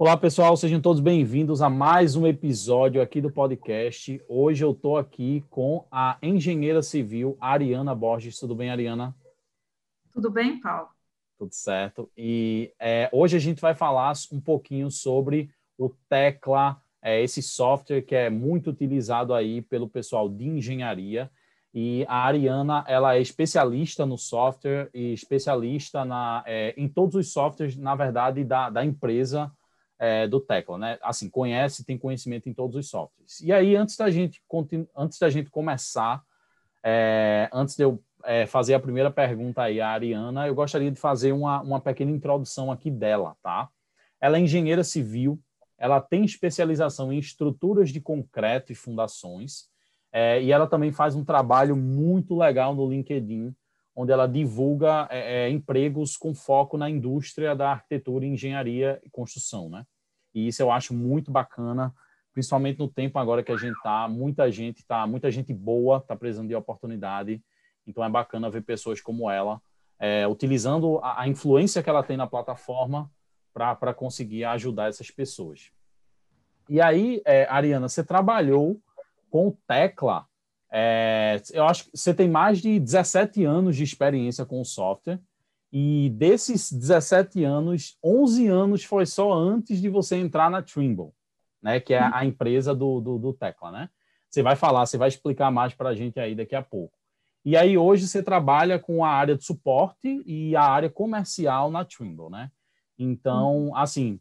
Olá, pessoal, sejam todos bem-vindos a mais um episódio aqui do podcast. Hoje eu estou aqui com a engenheira civil Ariana Borges. Tudo bem, Ariana? Tudo bem, Paulo? Tudo certo. E é, hoje a gente vai falar um pouquinho sobre o Tecla, é, esse software que é muito utilizado aí pelo pessoal de engenharia. E a Ariana, ela é especialista no software e especialista na, é, em todos os softwares, na verdade, da, da empresa é, do Tecla, né? Assim, conhece, tem conhecimento em todos os softwares. E aí, antes da gente, antes da gente começar, é, antes de eu é, fazer a primeira pergunta aí à Ariana, eu gostaria de fazer uma, uma pequena introdução aqui dela, tá? Ela é engenheira civil, ela tem especialização em estruturas de concreto e fundações, é, e ela também faz um trabalho muito legal no LinkedIn, onde ela divulga é, é, empregos com foco na indústria da arquitetura, engenharia e construção, né? E isso eu acho muito bacana, principalmente no tempo agora que a gente tá, muita gente tá, muita gente boa tá precisando de oportunidade, então é bacana ver pessoas como ela é, utilizando a, a, influência que ela tem na plataforma para conseguir ajudar essas pessoas. E aí, é, Ariana, você trabalhou com Tecla. É, eu acho que você tem mais de 17 anos de experiência com o software. E desses 17 anos, 11 anos foi só antes de você entrar na Trimble, né? Que é a empresa do, do, do Tecla, né? Você vai falar, você vai explicar mais para a gente aí daqui a pouco. E aí hoje você trabalha com a área de suporte e a área comercial na Trimble, né? Então, assim,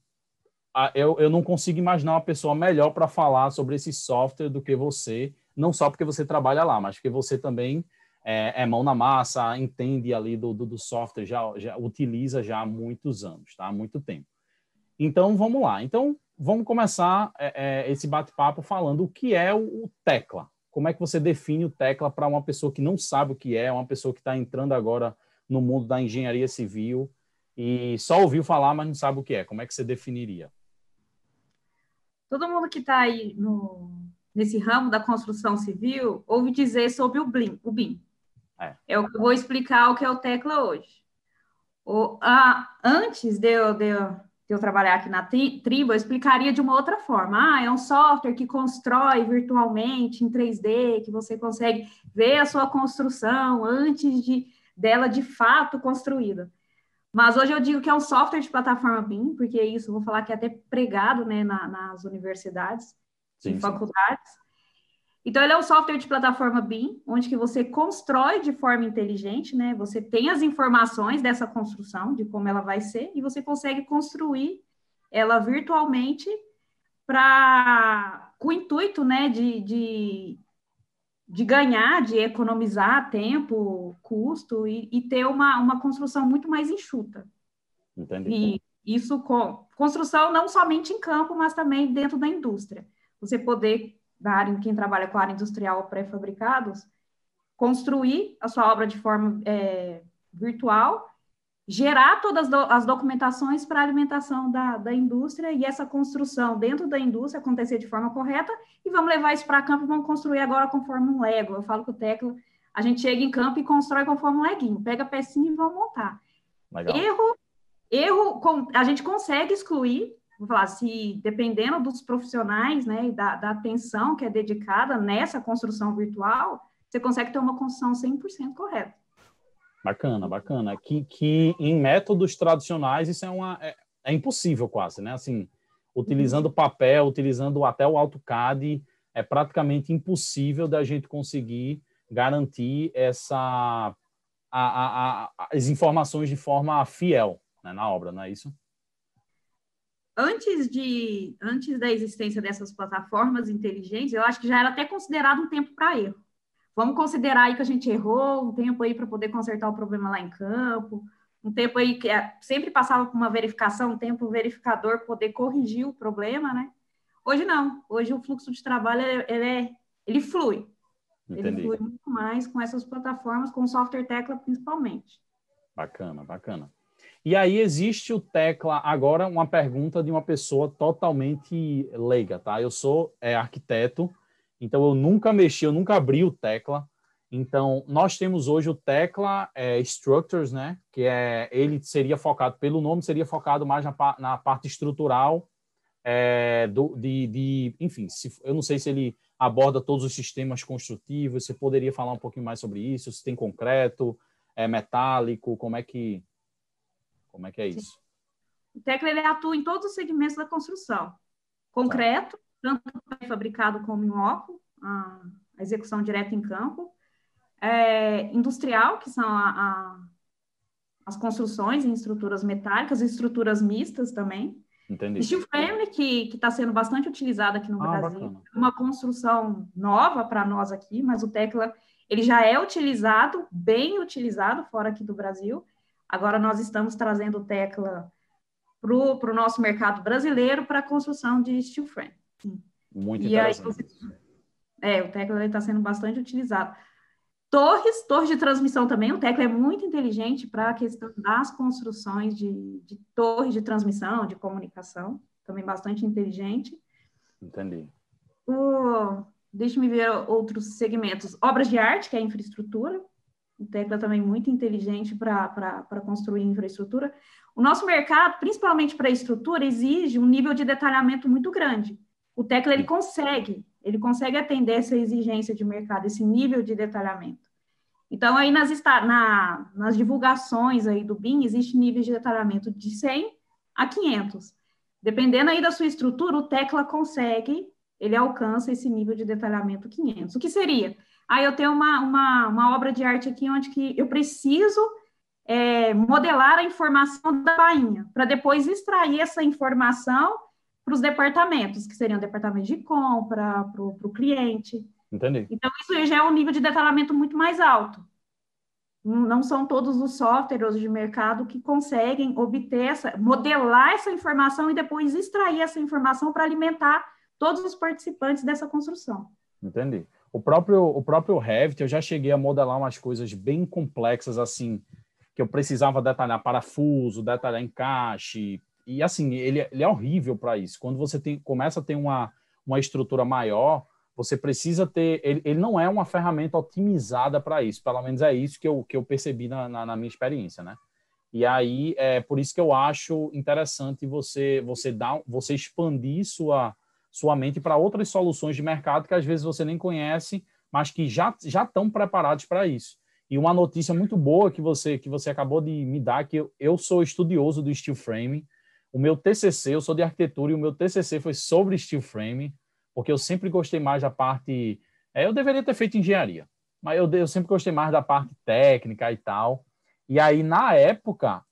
eu, eu não consigo imaginar uma pessoa melhor para falar sobre esse software do que você, não só porque você trabalha lá, mas porque você também é, é mão na massa, entende ali do, do, do, software, já, já utiliza já há muitos anos, tá? Há muito tempo. Então, vamos lá. Então, vamos começar é, é, esse bate-papo falando o que é o, Tecla. Como é que você define o Tecla para uma pessoa que não sabe o que é, uma pessoa que está entrando agora no mundo da engenharia civil e só ouviu falar, mas não sabe o que é? Como é que você definiria? Todo mundo que está aí no, nesse ramo da construção civil ouve dizer sobre o BIM. O BIM. É. Eu vou explicar o que é o Tecla hoje. O, a, antes de eu, de, eu, de eu trabalhar aqui na tribo, eu explicaria de uma outra forma. Ah, é um software que constrói virtualmente em 3D, que você consegue ver a sua construção antes de dela de fato construída. Mas hoje eu digo que é um software de plataforma BIM, porque isso vou falar que é até pregado né, na, nas universidades sim, e faculdades. Sim. Então, ele é um software de plataforma BIM, onde que você constrói de forma inteligente, né? Você tem as informações dessa construção, de como ela vai ser, e você consegue construir ela virtualmente para com o intuito, né, de, de de ganhar, de economizar tempo, custo e, e, ter uma, uma construção muito mais enxuta. Entendi. E isso com construção não somente em campo, mas também dentro da indústria. Você poder, da área, quem trabalha com área industrial pré-fabricados, construir a sua obra de forma é, virtual gerar todas as documentações para a alimentação da, da indústria e essa construção dentro da indústria acontecer de forma correta e vamos levar isso para campo e vamos construir agora conforme um Lego. Eu falo com o Tecla, a gente chega em campo e constrói conforme um leguinho, pega a pecinha e vamos montar. Legal. Erro, erro, a gente consegue excluir, vou falar, se dependendo dos profissionais, né, e da, da atenção que é dedicada nessa construção virtual, você consegue ter uma construção 100% correta. Bacana, bacana. Que, que em métodos tradicionais isso é uma é, é impossível quase, né? Assim, utilizando papel, utilizando até o AutoCAD, é praticamente impossível da gente conseguir garantir essa a, a, a, as informações de forma fiel né, na obra, não é isso? Antes de antes da existência dessas plataformas inteligentes, eu acho que já era até considerado um tempo para erro. Vamos considerar aí que a gente errou, um tempo aí para poder consertar o problema lá em campo, um tempo aí que é, sempre passava por uma verificação, um tempo o verificador poder corrigir o problema, né? Hoje não. Hoje o fluxo de trabalho ele, é, ele flui. Entendi. Ele flui muito mais com essas plataformas, com o software Tecla principalmente. Bacana, bacana. E aí existe o Tecla agora uma pergunta de uma pessoa totalmente leiga, tá? Eu sou é, arquiteto então eu nunca mexi, eu nunca abri o Tecla. Então nós temos hoje o Tecla é, Structures, né? Que é ele seria focado pelo nome seria focado mais na, na parte estrutural é, do, de, de, enfim, se, eu não sei se ele aborda todos os sistemas construtivos, você poderia falar um pouquinho mais sobre isso, se tem concreto, é metálico, como é que, como é que é isso? O Tecla ele atua em todos os segmentos da construção. Concreto, tanto fabricado como em loco, a, execução direta em campo, é, industrial, que são a, a, as construções em estruturas metálicas, estruturas mistas também, Entendi. Steel frame, que está sendo bastante utilizado aqui no ah, Brasil, bacana. uma construção nova para nós aqui, mas o Tecla ele já é utilizado, bem utilizado fora aqui do Brasil. Agora nós estamos trazendo Tecla para o nosso mercado brasileiro para a construção de steel frame. Muito e interessante. Aí, é, o Tecla está sendo bastante utilizado. Torres, torres de transmissão também, o Tecla é muito inteligente para a questão das construções de, de torres de transmissão, de comunicação, também bastante inteligente. Entendi. O, Deixe-me ver outros segmentos. Obras de arte, que é infraestrutura. O Tecla também muito inteligente para construir infraestrutura. O nosso mercado, principalmente para estrutura, exige um nível de detalhamento muito grande. O Tecla ele consegue ele consegue atender essa exigência de mercado, esse nível de detalhamento. Então, aí nas, na, nas divulgações aí do BIM, existe níveis de detalhamento de 100 a 500. Dependendo aí da sua estrutura, o Tecla consegue, ele alcança esse nível de detalhamento 500. O que seria? Aí eu tenho uma, uma, uma obra de arte aqui onde que eu preciso é, modelar a informação da bainha, para depois extrair essa informação para os departamentos, que seriam departamentos de compra, para o cliente. Entendi. Então, isso já é um nível de detalhamento muito mais alto. Não são todos os softwares de mercado que conseguem obter essa, modelar essa informação e depois extrair essa informação para alimentar todos os participantes dessa construção. Entendi. O próprio, o próprio Revit, eu já cheguei a modelar umas coisas bem complexas, assim, que eu precisava detalhar parafuso, detalhar encaixe, e assim, ele, ele é horrível para isso. Quando você tem, começa a ter uma, uma estrutura maior, você precisa ter. Ele, ele não é uma ferramenta otimizada para isso. Pelo menos é isso que eu, que eu percebi na, na, na, minha experiência, né? E aí é por isso que eu acho interessante você você dar, você expandir sua sua mente para outras soluções de mercado que às vezes você nem conhece, mas que já já estão preparados para isso. E uma notícia muito boa que você que você acabou de me dar que eu, eu sou estudioso do steel frame o meu TCC, eu sou de arquitetura e o meu TCC foi sobre steel frame, porque eu sempre gostei mais da parte. É, eu deveria ter feito engenharia, mas eu, eu sempre gostei mais da parte técnica e tal. E aí, na época,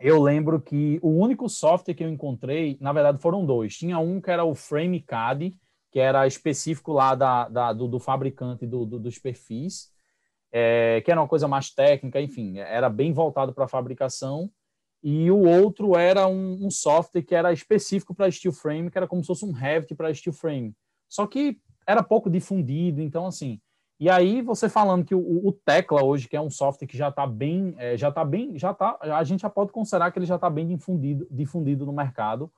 eu lembro que o único software que eu encontrei, na verdade, foram dois. Tinha um que era o FrameCAD, que era específico lá da, da do, do, fabricante do, do, dos perfis, é, que era uma coisa mais técnica, enfim, era bem voltado para fabricação e o outro era um, um software que era específico para steel frame, que era como se fosse um Revit para steel frame. Só que era pouco difundido, então assim. E aí você falando que o, o Tecla hoje, que é um software que já está bem, é, já está bem, já tá, a gente já pode considerar que ele já está bem difundido, difundido no mercado.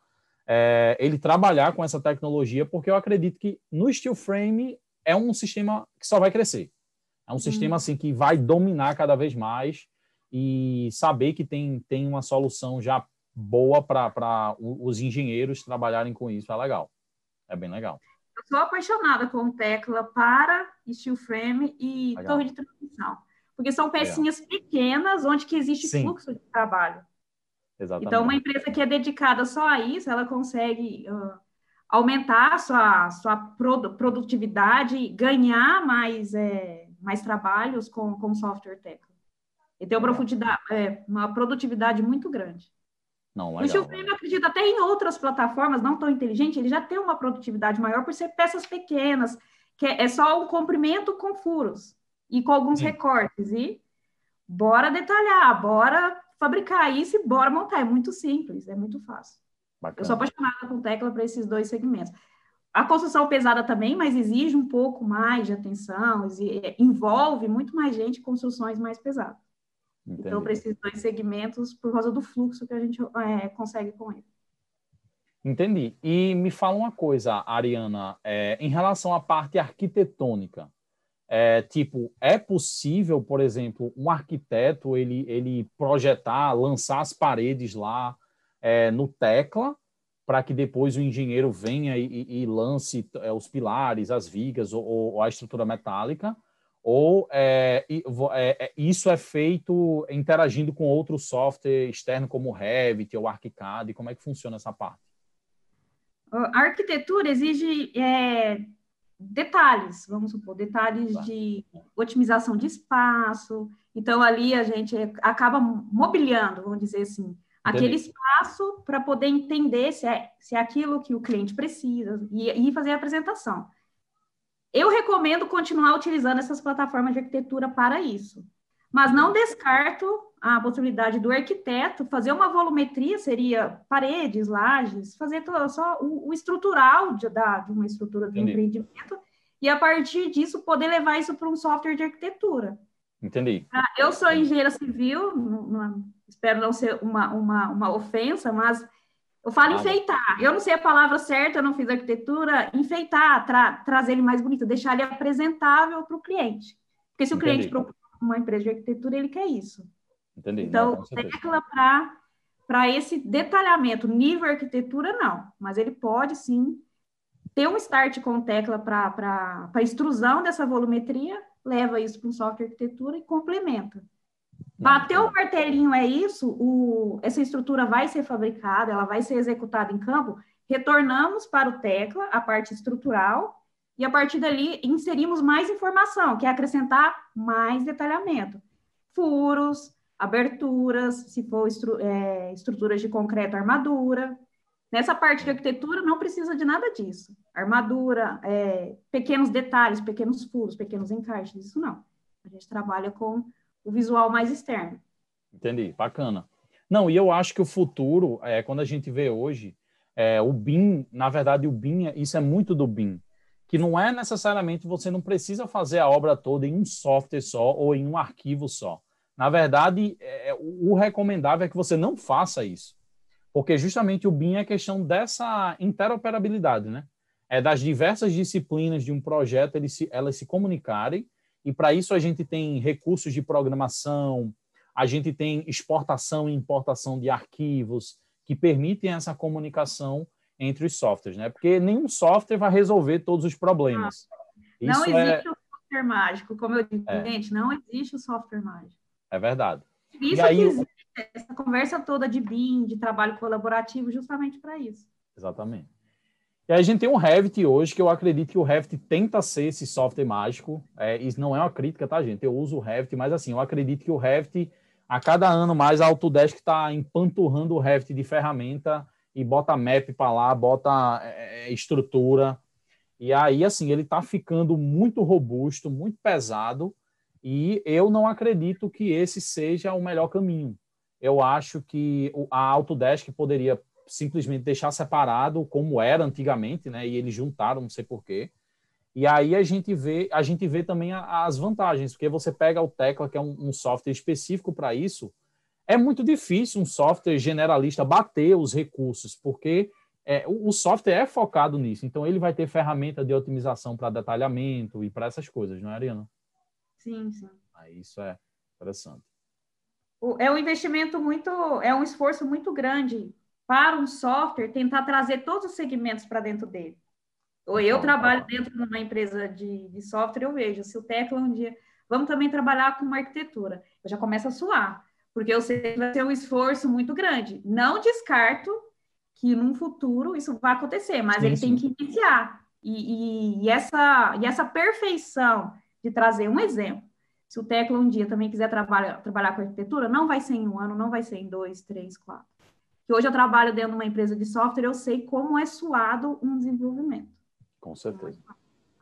É, ele trabalhar com essa tecnologia, porque eu acredito que no steel frame é um sistema que só vai crescer. É um sistema hum. assim que vai dominar cada vez mais e saber que tem, tem uma solução já boa para os engenheiros trabalharem com isso é legal. É bem legal. Eu sou apaixonada com tecla para steel frame e legal. torre de transmissão, porque são pecinhas legal. pequenas onde que existe Sim. fluxo de trabalho. Exatamente. Então, uma empresa que é dedicada só a isso, ela consegue uh, aumentar a sua, sua produtividade, ganhar mais, é, mais trabalhos com, com software tecla. Ele tem uma profundidade, é, uma produtividade muito grande. Não, legal, o Gilframe, acredito, até em outras plataformas não tão inteligentes, ele já tem uma produtividade maior por ser peças pequenas, que é, é só um comprimento com furos e com alguns Sim. recortes. E bora detalhar, bora fabricar isso e bora montar. É muito simples, é muito fácil. Bacana. Eu sou apaixonada com tecla para esses dois segmentos. A construção pesada também, mas exige um pouco mais de atenção, envolve muito mais gente construções mais pesadas. Entendi. Então, para esses dois segmentos, por causa do fluxo que a gente é, consegue com ele. Entendi. E me fala uma coisa, Ariana, é, em relação à parte arquitetônica. É, tipo, é possível, por exemplo, um arquiteto ele, ele projetar, lançar as paredes lá é, no tecla, para que depois o engenheiro venha e, e, e lance é, os pilares, as vigas ou, ou, a estrutura metálica, ou é, é, é, isso é feito interagindo com outro software externo como o Revit ou ArchiCAD? Como é que funciona essa parte? A arquitetura exige é, detalhes, vamos supor, detalhes tá. de otimização de espaço. Então, ali a gente acaba mobiliando, vamos dizer assim, aquele espaço para poder entender se é, se é aquilo que o cliente precisa e, e fazer a apresentação. Eu recomendo continuar utilizando essas plataformas de arquitetura para isso, mas não descarto a possibilidade do arquiteto fazer uma volumetria, seria paredes, lajes, fazer só o, o estrutural de, da, de uma estrutura de empreendimento, e a partir disso poder levar isso para um software de arquitetura. Entendi. Ah, eu sou engenheira civil, espero não ser uma, uma, uma ofensa, mas eu falo ah, enfeitar. Eu não sei a palavra certa, eu não fiz arquitetura. Enfeitar, tra trazer ele mais bonito, deixar ele apresentável para o cliente. Porque se o Entendi. cliente procura uma empresa de arquitetura, ele quer isso. Entendi. Então, tecla para esse detalhamento. Nível arquitetura, não. Mas ele pode, sim, ter um start com tecla para a extrusão dessa volumetria, leva isso para um software arquitetura e complementa. Bateu o martelinho é isso, o, essa estrutura vai ser fabricada, ela vai ser executada em campo, retornamos para o tecla, a parte estrutural, e a partir dali inserimos mais informação, que é acrescentar mais detalhamento. Furos, aberturas, se for estru é, estruturas de concreto, armadura. Nessa parte de arquitetura não precisa de nada disso. Armadura, é, pequenos detalhes, pequenos furos, pequenos encaixes, isso não. A gente trabalha com o visual mais externo. Entendi, bacana. Não, e eu acho que o futuro, é, quando a gente vê hoje, é, o BIM, na verdade, o BIM, isso é muito do BIM, que não é necessariamente você não precisa fazer a obra toda em um software só ou em um arquivo só. Na verdade, é, o recomendável é que você não faça isso, porque justamente o BIM é questão dessa interoperabilidade, né? É das diversas disciplinas de um projeto eles se, elas se comunicarem e para isso a gente tem recursos de programação, a gente tem exportação e importação de arquivos que permitem essa comunicação entre os softwares, né? Porque nenhum software vai resolver todos os problemas. Não isso é existe é... o software mágico, como eu disse, é. gente, não existe o software mágico. É verdade. Isso aí... que existe essa conversa toda de BIM, de trabalho colaborativo, justamente para isso. Exatamente. E aí a gente tem um Revit hoje, que eu acredito que o Revit tenta ser esse software mágico. É, isso não é uma crítica, tá, gente? Eu uso o Revit, mas assim, eu acredito que o Revit, a cada ano mais, a Autodesk está empanturrando o Revit de ferramenta e bota map para lá, bota é, é, estrutura. E aí, assim, ele está ficando muito robusto, muito pesado, e eu não acredito que esse seja o melhor caminho. Eu acho que a Autodesk poderia simplesmente deixar separado como era antigamente, né? E eles juntaram, não sei porquê. E aí a gente vê, a gente vê também as vantagens, porque você pega o Tecla, que é um, um software específico para isso, é muito difícil um software generalista bater os recursos, porque é, o, o, software é focado nisso. Então ele vai ter ferramenta de otimização para detalhamento e para essas coisas, não é, Ariana? Sim, sim. Isso é interessante. É um investimento muito, é um esforço muito grande para um software tentar trazer todos os segmentos para dentro dele. Ou eu trabalho dentro de uma empresa de, de software, eu vejo, se o Tecla um dia, vamos também trabalhar com uma arquitetura, eu já começo a suar, porque eu sei que vai ter um esforço muito grande. Não descarto que num futuro isso vai acontecer, mas sim, ele sim. tem que iniciar. E, e, e, essa, e essa perfeição de trazer um exemplo, se o Tecla um dia também quiser trabalhar, trabalhar com arquitetura, não vai ser em um ano, não vai ser em dois, três, quatro que hoje eu trabalho dentro de uma empresa de software, eu sei como é suado um desenvolvimento. Com certeza.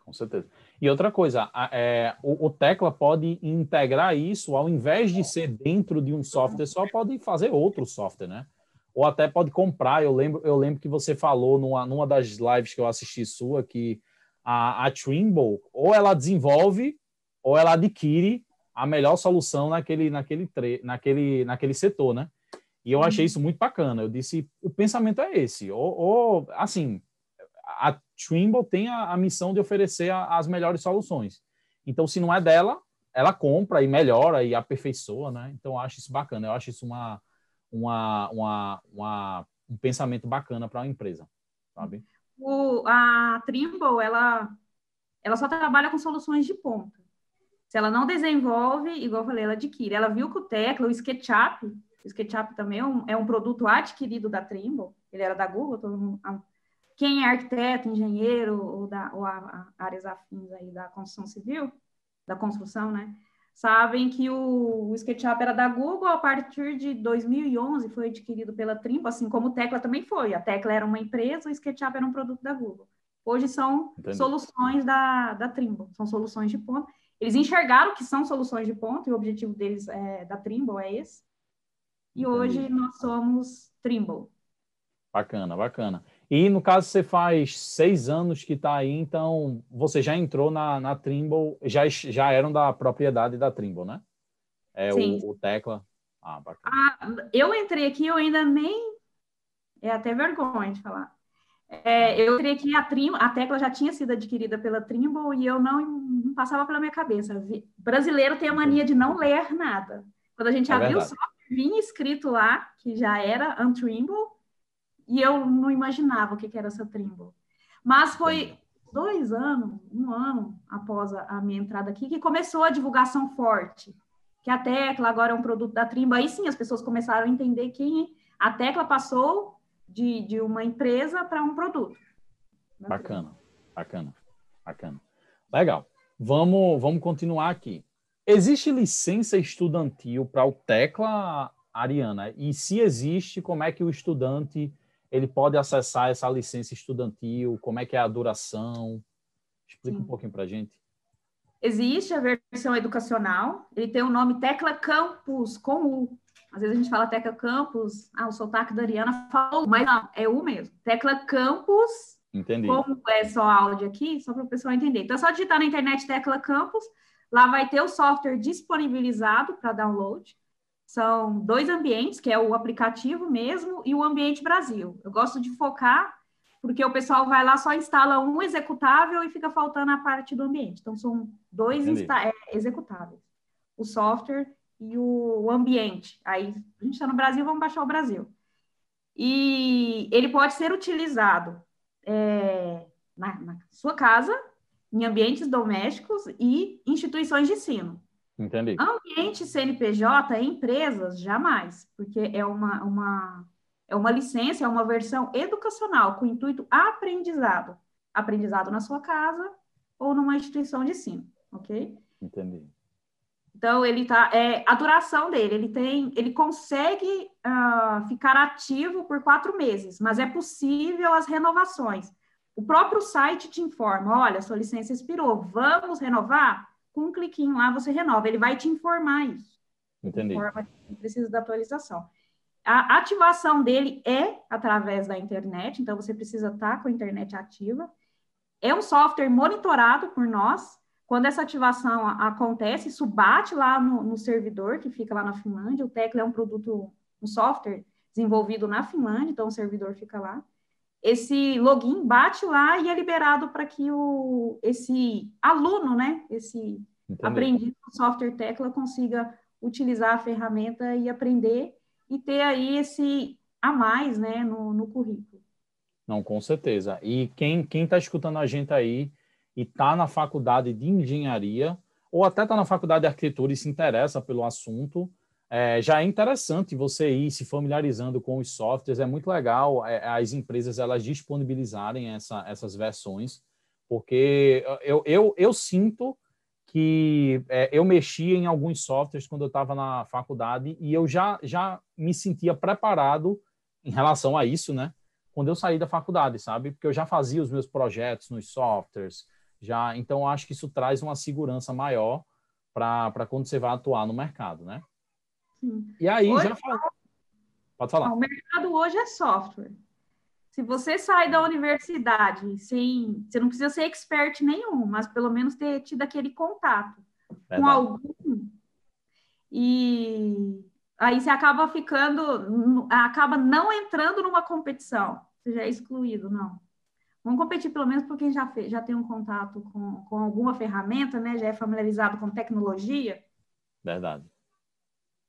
Com certeza. E outra coisa, é, o, o, Tecla pode integrar isso, ao invés de ser dentro de um software só, pode fazer outro software, né? Ou até pode comprar. Eu lembro, eu lembro que você falou numa, numa das lives que eu assisti sua que a, a Trimble, ou ela desenvolve, ou ela adquire a melhor solução naquele, naquele, naquele, naquele setor, né? E eu achei uhum. isso muito bacana. Eu disse, o pensamento é esse. Ou, ou assim, a Trimble tem a, a missão de oferecer a, as melhores soluções. Então, se não é dela, ela compra e melhora e aperfeiçoa, né? Então, eu acho isso bacana. Eu acho isso uma, uma, uma, uma um pensamento bacana para uma empresa, sabe? O, a Trimble, ela, ela só trabalha com soluções de ponta. Se ela não desenvolve, igual eu falei, ela adquire. Ela viu que o Tecla, o SketchUp, o SketchUp também é um, é um produto adquirido da Trimble, ele era da Google, todo mundo, quem é arquiteto, engenheiro ou, da, ou a, a áreas afins aí da construção civil, da construção, né? Sabem que o, o SketchUp era da Google, a partir de 2011 foi adquirido pela Trimble, assim como o Tecla também foi. A Tecla era uma empresa, o SketchUp era um produto da Google. Hoje são Entendi. soluções da, da Trimble, são soluções de ponta. Eles enxergaram que são soluções de ponta e o objetivo deles é, da Trimble é esse. E hoje nós somos Trimble. Bacana, bacana. E no caso você faz seis anos que está aí, então você já entrou na, na Trimble, já, já eram da propriedade da Trimble, né? É Sim. O, o Tecla. Ah, bacana. Ah, eu entrei aqui, eu ainda nem. É até vergonha de falar. É, eu entrei aqui, a, Trim, a Tecla já tinha sido adquirida pela Trimble e eu não, não passava pela minha cabeça. Brasileiro tem a mania de não ler nada. Quando a gente é abriu o software, vinha escrito lá que já era Untrimble e eu não imaginava o que, era essa Trimble. Mas foi dois anos, um ano após a, a, minha entrada aqui, que começou a divulgação forte. Que a Tecla agora é um produto da Trimble. Aí sim as pessoas começaram a entender que a Tecla passou de, de uma empresa para um produto. Bacana, bacana, bacana. Legal. Vamos, vamos continuar aqui. Existe licença estudantil para o Tecla, Ariana? E se existe, como é que o estudante ele pode acessar essa licença estudantil? Como é que é a duração? Explica Sim. um pouquinho para a gente. Existe a versão educacional, ele tem o nome Tecla Campus, com U. Às vezes a gente fala Tecla Campus, ah, o sotaque da Ariana falou, mas não, é U mesmo. Tecla Campus, Entendi. como é só áudio aqui, só para o pessoal entender. Então é só digitar na internet Tecla Campus, lá vai ter o software disponibilizado para download. São dois ambientes, que é o aplicativo mesmo e o ambiente Brasil. Eu gosto de focar, porque o pessoal vai lá, só instala um executável e fica faltando a parte do ambiente. Então, são dois é, executáveis. O software e o, ambiente. Aí, a gente está no Brasil, vamos baixar o Brasil. E ele pode ser utilizado é, na, na sua casa, em ambientes domésticos e instituições de ensino. Entendi. Ambiente CNPJ, empresas, jamais, porque é uma, uma, é uma licença, é uma versão educacional com intuito aprendizado. Aprendizado na sua casa ou numa instituição de ensino, ok? Entendi. Então, ele tá, é, a duração dele, ele tem, ele consegue uh, ficar ativo por quatro meses, mas é possível as renovações. O próprio site te informa, olha, sua licença expirou, vamos renovar? com um cliquinho lá você renova. Ele vai te informar isso. Entendi. Informa que precisa da atualização. A ativação dele é através da internet, então você precisa estar com a internet ativa. É um software monitorado por nós. Quando essa ativação acontece, isso bate lá no, no servidor que fica lá na Finlândia. O Tecla é um produto, um software desenvolvido na Finlândia, então o servidor fica lá esse login bate lá e é liberado para que o, esse aluno, né, esse Entendi. aprendiz do software Tecla consiga utilizar a ferramenta e aprender e ter aí esse a mais, né, no, no currículo. Não, com certeza. E quem quem está escutando a gente aí e está na faculdade de engenharia ou até está na faculdade de arquitetura e se interessa pelo assunto, é, já é interessante você ir se familiarizando com os softwares, é muito legal é, as empresas elas disponibilizarem essa, essas versões, porque eu, eu, eu sinto que é, eu mexia em alguns softwares quando eu estava na faculdade e eu já, já me sentia preparado em relação a isso, né? Quando eu saí da faculdade, sabe? Porque eu já fazia os meus projetos nos softwares, já. Então acho que isso traz uma segurança maior para quando você vai atuar no mercado, né? Sim. E aí, hoje, já fala. Pode falar. O mercado hoje é software. Se você sai da universidade sem. Você não precisa ser expert nenhum, mas pelo menos ter tido aquele contato Verdade. com algum. E aí você acaba ficando. acaba não entrando numa competição. Você já é excluído, não. Vamos competir pelo menos por quem já, fez, já tem um contato com, com alguma ferramenta, né? Já é familiarizado com tecnologia. Verdade.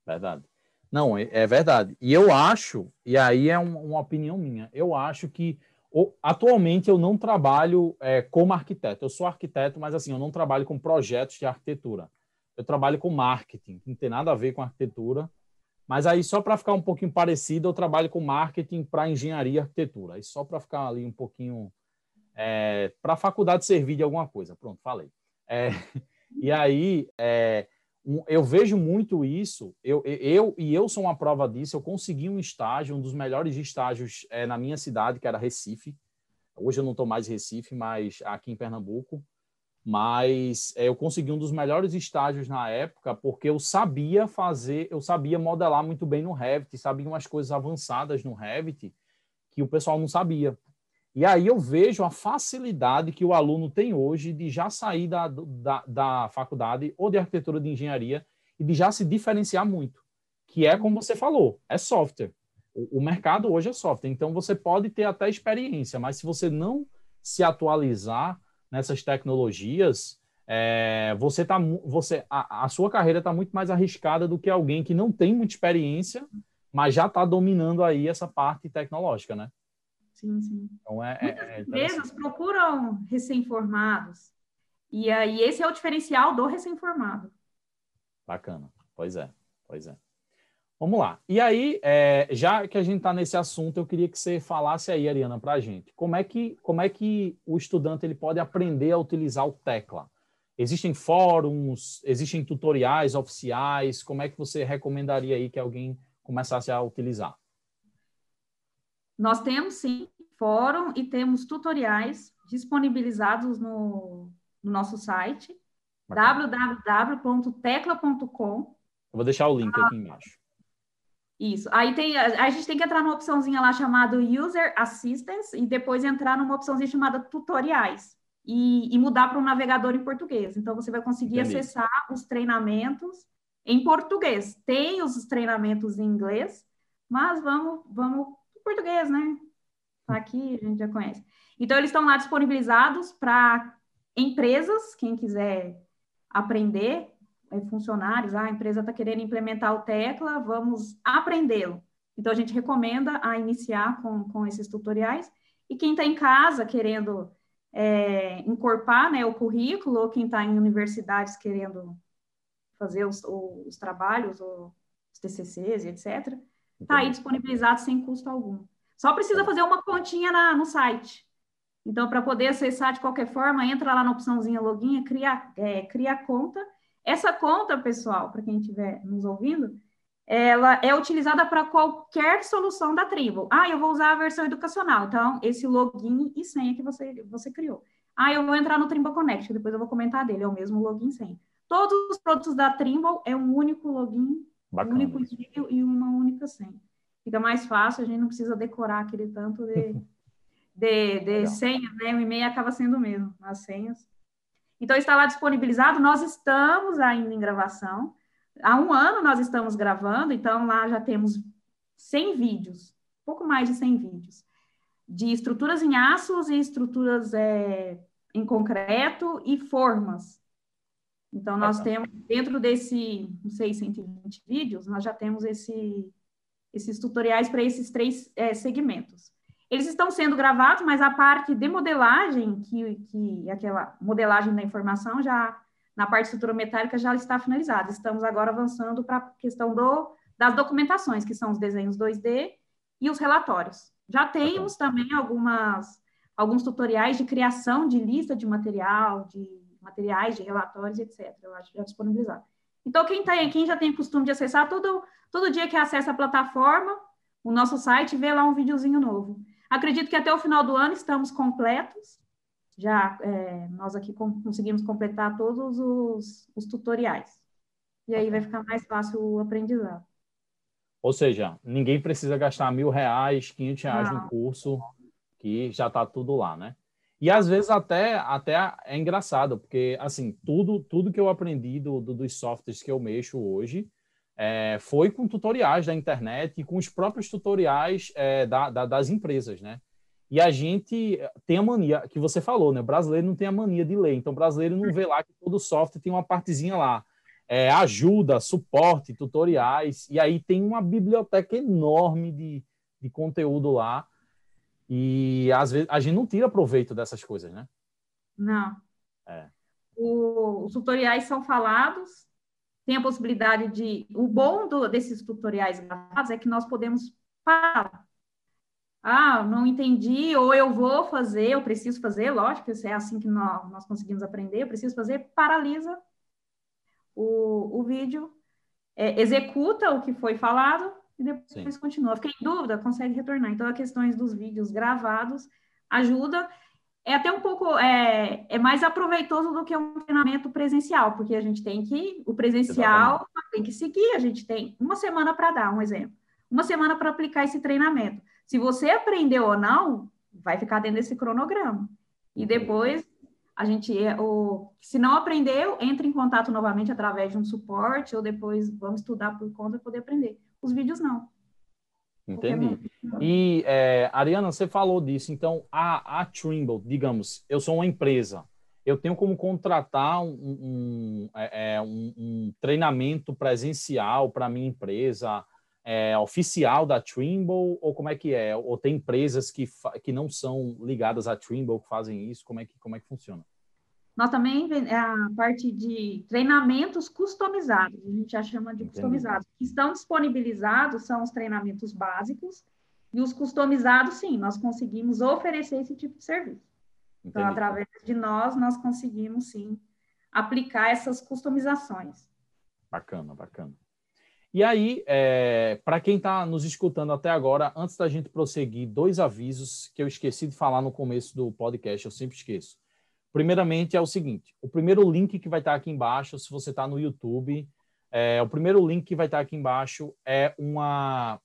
Verdade. Não, é, é verdade. E eu acho, e aí é um, uma opinião minha, eu acho que atualmente eu não trabalho é, como arquiteto. Eu sou arquiteto, mas assim, eu não trabalho com projetos de arquitetura. Eu trabalho com marketing, que não tem nada a ver com arquitetura. Mas aí, só para ficar um pouquinho parecido, eu trabalho com marketing para engenharia e arquitetura. Aí, só para ficar ali um pouquinho. É, para a faculdade servir de alguma coisa. Pronto, falei. É, e aí, é, eu vejo muito isso. Eu, eu, e eu sou uma prova disso. Eu consegui um estágio, um dos melhores estágios é, na minha cidade, que era Recife. Hoje eu não estou mais em Recife, mas aqui em Pernambuco mas é, eu consegui um dos melhores estágios na época porque eu sabia fazer, eu sabia modelar muito bem no Revit, sabia umas coisas avançadas no Revit que o pessoal não sabia. E aí eu vejo a facilidade que o aluno tem hoje de já sair da, da, da faculdade ou de arquitetura de engenharia e de já se diferenciar muito, que é como você falou, é software. O, o mercado hoje é software, então você pode ter até experiência, mas se você não se atualizar, nessas tecnologias, é, você tá, você, a, a sua carreira está muito mais arriscada do que alguém que não tem muita experiência, mas já está dominando aí essa parte tecnológica, né? Sim, sim. Então, é, é Muitas é empresas procuram recém-formados. E aí, esse é o diferencial do recém-formado. Bacana. Pois é, pois é. Vamos lá. E aí, é, já que a gente está nesse assunto, eu queria que você falasse aí, Ariana, para a gente. Como é, que, como é que o estudante ele pode aprender a utilizar o Tecla? Existem fóruns, existem tutoriais oficiais? Como é que você recomendaria aí que alguém começasse a utilizar? Nós temos, sim, fórum e temos tutoriais disponibilizados no, no nosso site, www.tecla.com. Eu vou deixar o link aqui embaixo. Isso. Aí tem, a, gente tem que entrar numa opçãozinha lá chamada User Assistance e depois entrar numa opçãozinha chamada Tutoriais e, e mudar para um navegador em português. Então você vai conseguir Entendi. acessar os treinamentos em português. Tem os treinamentos em inglês, mas vamos, vamos português, né? Tá aqui, a gente já conhece. Então eles estão lá disponibilizados para empresas, quem quiser aprender, é, funcionários, ah, a empresa está querendo implementar o Tecla, vamos aprendê-lo. Então, a gente recomenda a iniciar com, com esses tutoriais. E quem está em casa querendo é, encorpar né, o currículo, ou quem está em universidades querendo fazer os, os trabalhos, os TCCs e etc., está aí disponibilizado sem custo algum. Só precisa fazer uma continha na, no site. Então, para poder acessar de qualquer forma, entra lá na opçãozinha login, cria, é, cria conta essa conta, pessoal, para quem estiver nos ouvindo, ela é utilizada para qualquer solução da Tribo. Ah, eu vou usar a versão educacional. Então, esse login e senha que você, você criou. Ah, eu vou entrar no Trimble Connect, depois eu vou comentar dele, é o mesmo login e senha. Todos os produtos da Trimble é um único login, Bacana. um único e-mail e uma única senha. Fica mais fácil, a gente não precisa decorar aquele tanto de, de, de senha, né? O e-mail acaba sendo o mesmo, as senhas. Então, está lá disponibilizado. Nós estamos ainda em gravação. Há um ano nós estamos gravando, então lá já temos 100 vídeos, pouco mais de 100 vídeos, de estruturas em aços e estruturas é, em concreto e formas. Então, nós temos, dentro desse, não sei, 120 vídeos, nós já temos esse, esses tutoriais para esses três é, segmentos. Eles estão sendo gravados, mas a parte de modelagem, que, que aquela modelagem da informação já na parte de estrutura metálica já está finalizada. Estamos agora avançando para a questão do, das documentações, que são os desenhos 2D e os relatórios. Já temos também algumas, alguns tutoriais de criação de lista de material, de materiais, de relatórios, etc. Eu acho já disponibilizado. Então, quem, tá, quem já tem costume de acessar, todo, todo dia que acessa a plataforma, o nosso site, vê lá um videozinho novo. Acredito que até o final do ano estamos completos. Já é, nós aqui conseguimos completar todos os, os tutoriais. E aí vai ficar mais fácil o aprendizado. Ou seja, ninguém precisa gastar mil reais, quinhentos reais Não. no curso, que já está tudo lá, né? E às vezes até, até é engraçado, porque assim, tudo, tudo que eu aprendi do, do, dos softwares que eu mexo hoje, é, foi com tutoriais da internet e com os próprios tutoriais é, da, da, das empresas, né? E a gente tem a mania, que você falou, né? O brasileiro não tem a mania de ler. Então, o brasileiro não vê lá que todo software tem uma partezinha lá. é, ajuda, suporte, tutoriais, e aí tem uma biblioteca enorme de, de conteúdo lá, e às vezes a gente não tira proveito dessas coisas, né? Não. É. O, os tutoriais são falados, tem a possibilidade de. O bom do, desses tutoriais gravados é que nós podemos parar. Ah, não entendi, ou eu vou fazer, eu preciso fazer, lógico, é assim que nós, nós conseguimos aprender, eu preciso fazer, paralisa o, o vídeo, é, executa o que foi falado e depois Sim. continua. Fiquei em dúvida, consegue retornar. Então, as questões dos vídeos gravados ajuda. É até um pouco, é, é mais aproveitoso do que um treinamento presencial, porque a gente tem que, o presencial Exatamente. tem que seguir, a gente tem uma semana para dar um exemplo, uma semana para aplicar esse treinamento. Se você aprendeu ou não, vai ficar dentro desse cronograma. E depois a gente, é, o, se não aprendeu, entre em contato novamente através de um suporte ou depois vamos estudar por conta para poder aprender. Os vídeos não. Entendi. E, é, Ariana, você falou disso. Então, a, a Trimble, digamos, eu sou uma empresa, eu tenho como contratar um, um, é, é um, um treinamento presencial para minha empresa, é, oficial da Trimble, ou como é que é? Ou tem empresas que, que não são ligadas à Trimble que fazem isso? Como é que, como é que funciona? Nós também a parte de treinamentos customizados, a gente já chama de Entendi. customizados, que estão disponibilizados são os treinamentos básicos, e os customizados, sim, nós conseguimos oferecer esse tipo de serviço. Então, Entendi. Então, através de nós, nós conseguimos, sim, aplicar essas customizações. Bacana, bacana. E aí, é, para quem está nos escutando até agora, antes da gente prosseguir, dois avisos que eu esqueci de falar no começo do podcast, eu sempre esqueço. Primeiramente, é o seguinte: o primeiro link que vai estar aqui embaixo, se você está no YouTube, é, o primeiro link que vai estar aqui embaixo é uma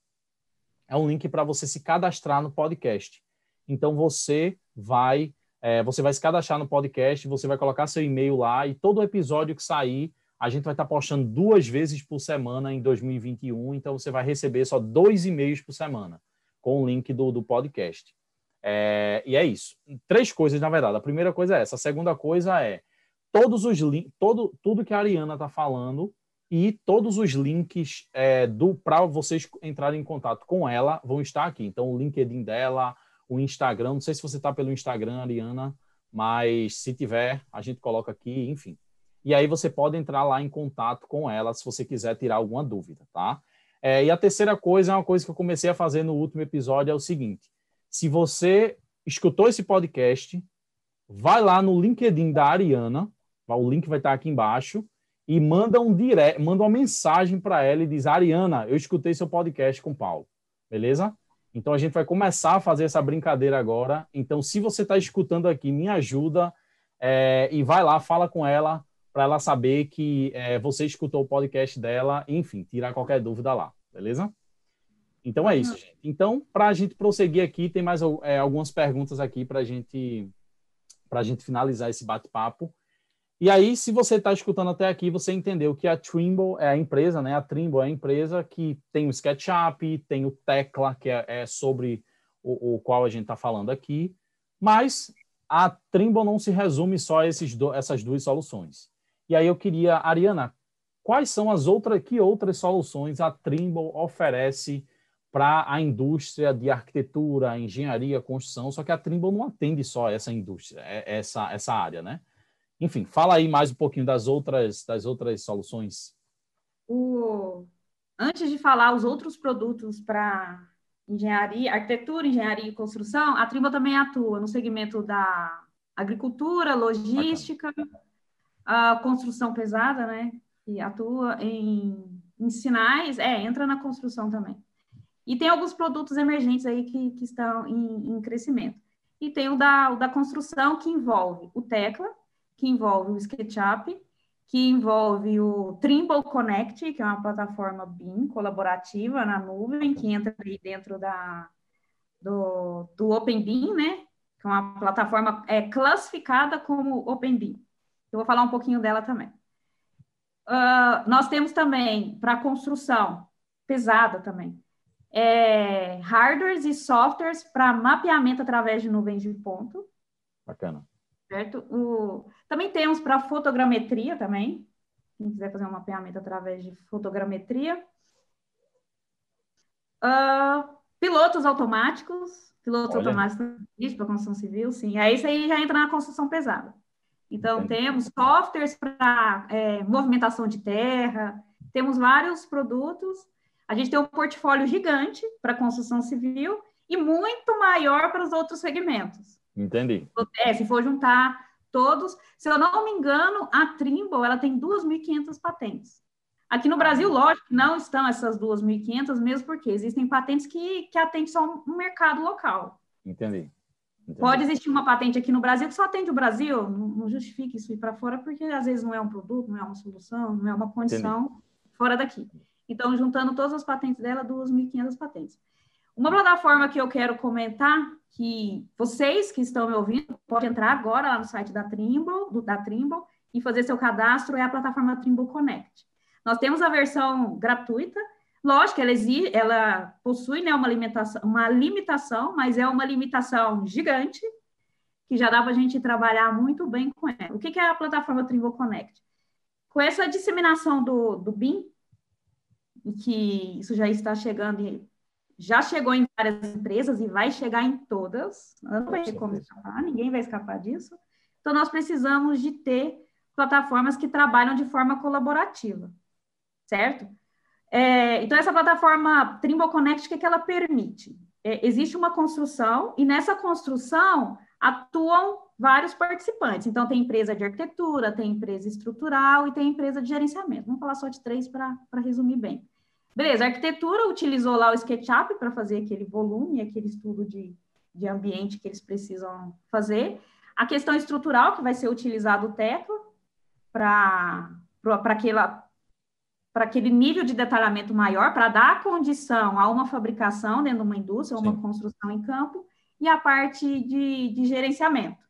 é um link para você se cadastrar no podcast. Então você vai é, você vai se cadastrar no podcast, você vai colocar seu e-mail lá e todo episódio que sair a gente vai estar postando duas vezes por semana em 2021, então você vai receber só dois e-mails por semana com o link do, do podcast. É, e é isso. Três coisas, na verdade. A primeira coisa é essa. A segunda coisa é todos os todo, tudo que a Ariana está falando e todos os links é, do para vocês entrarem em contato com ela vão estar aqui. Então, o LinkedIn dela, o Instagram. Não sei se você está pelo Instagram, Ariana, mas se tiver, a gente coloca aqui, enfim. E aí você pode entrar lá em contato com ela se você quiser tirar alguma dúvida, tá? É, e a terceira coisa é uma coisa que eu comecei a fazer no último episódio, é o seguinte. Se você escutou esse podcast, vai lá no LinkedIn da Ariana, o link vai estar aqui embaixo, e manda um direct, manda uma mensagem para ela e diz: Ariana, eu escutei seu podcast com o Paulo. Beleza? Então a gente vai começar a fazer essa brincadeira agora. Então, se você está escutando aqui, me ajuda é, e vai lá, fala com ela para ela saber que é, você escutou o podcast dela, enfim, tirar qualquer dúvida lá, beleza? Então é isso, gente. Então, para a gente prosseguir aqui, tem mais é, algumas perguntas aqui para gente, a gente finalizar esse bate-papo. E aí, se você está escutando até aqui, você entendeu que a Trimble é a empresa, né? A Trimble é a empresa que tem o SketchUp, tem o Tecla, que é, é sobre o, o, qual a gente está falando aqui, mas a Trimble não se resume só a esses do, essas duas soluções. E aí eu queria, Ariana, quais são as outras, que outras soluções a Trimble oferece para a indústria de arquitetura, engenharia, construção, só que a Trimble não atende só essa indústria, é, essa, essa área, né? Enfim, fala aí mais um pouquinho das outras, das outras soluções. O... Antes de falar os outros produtos para engenharia, arquitetura, engenharia e construção, a Trimble também atua no segmento da agricultura, logística, a construção pesada, né? E atua em, em sinais, é, entra na construção também. E tem alguns produtos emergentes aí que, que estão em, em crescimento. E tem o da, o da construção, que envolve o Tecla, que envolve o SketchUp, que envolve o Trimble Connect, que é uma plataforma BIM colaborativa na nuvem, que entra aí dentro da, do, do OpenBIM, né? Que é uma plataforma é, classificada como OpenBIM. Eu vou falar um pouquinho dela também. Uh, nós temos também para construção pesada também é, hardwares e softwares para mapeamento através de nuvens de ponto. Bacana. Certo? O, também temos para fotogrametria também. quem quiser fazer um mapeamento através de fotogrametria. Uh, pilotos automáticos, pilotos Olha. automáticos para construção civil, sim. Aí isso aí já entra na construção pesada. Então, Entendi. temos softwares para é, movimentação de terra, temos vários produtos. A gente tem um portfólio gigante para construção civil e muito maior para os outros segmentos. Entendi. É, se for juntar todos, se eu não me engano, a Trimble ela tem 2.500 patentes. Aqui no Brasil, lógico, não estão essas 2.500, mesmo porque existem patentes que, que atendem só um mercado local. Entendi. Entendi. Pode existir uma patente aqui no Brasil que só atende o Brasil, não, não justifique isso ir para fora, porque às vezes não é um produto, não é uma solução, não é uma condição Entendi. fora daqui. Então, juntando todas as patentes dela, 2.500 patentes. Uma plataforma que eu quero comentar, que vocês que estão me ouvindo, podem entrar agora lá no site da Trimble, do, da Trimble, e fazer seu cadastro, é a plataforma Trimble Connect. Nós temos a versão gratuita, lógico, ela, exige, ela possui né, uma, limitação, uma limitação, mas é uma limitação gigante, que já dá para a gente trabalhar muito bem com ela. O que, que é a plataforma Trimble Connect? Com essa disseminação do, do BIM, que isso já está chegando já chegou em várias empresas e vai chegar em todas, não vai ter como escapar, ninguém vai escapar disso. Então, nós precisamos de ter plataformas que trabalham de forma colaborativa, certo? É, então, essa plataforma Trimble Connect, o que, é que ela permite? É, existe uma construção e nessa construção atuam vários participantes. Então, tem empresa de arquitetura, tem empresa estrutural e tem empresa de gerenciamento. Vamos falar só de três para resumir bem. Beleza, a arquitetura utilizou lá o SketchUp para fazer aquele volume, aquele estudo de, de ambiente que eles precisam fazer. A questão estrutural, que vai ser utilizado o para para aquele nível de detalhamento maior, para dar condição a uma fabricação dentro de uma indústria, Sim. uma construção em campo, e a parte de, de gerenciamento.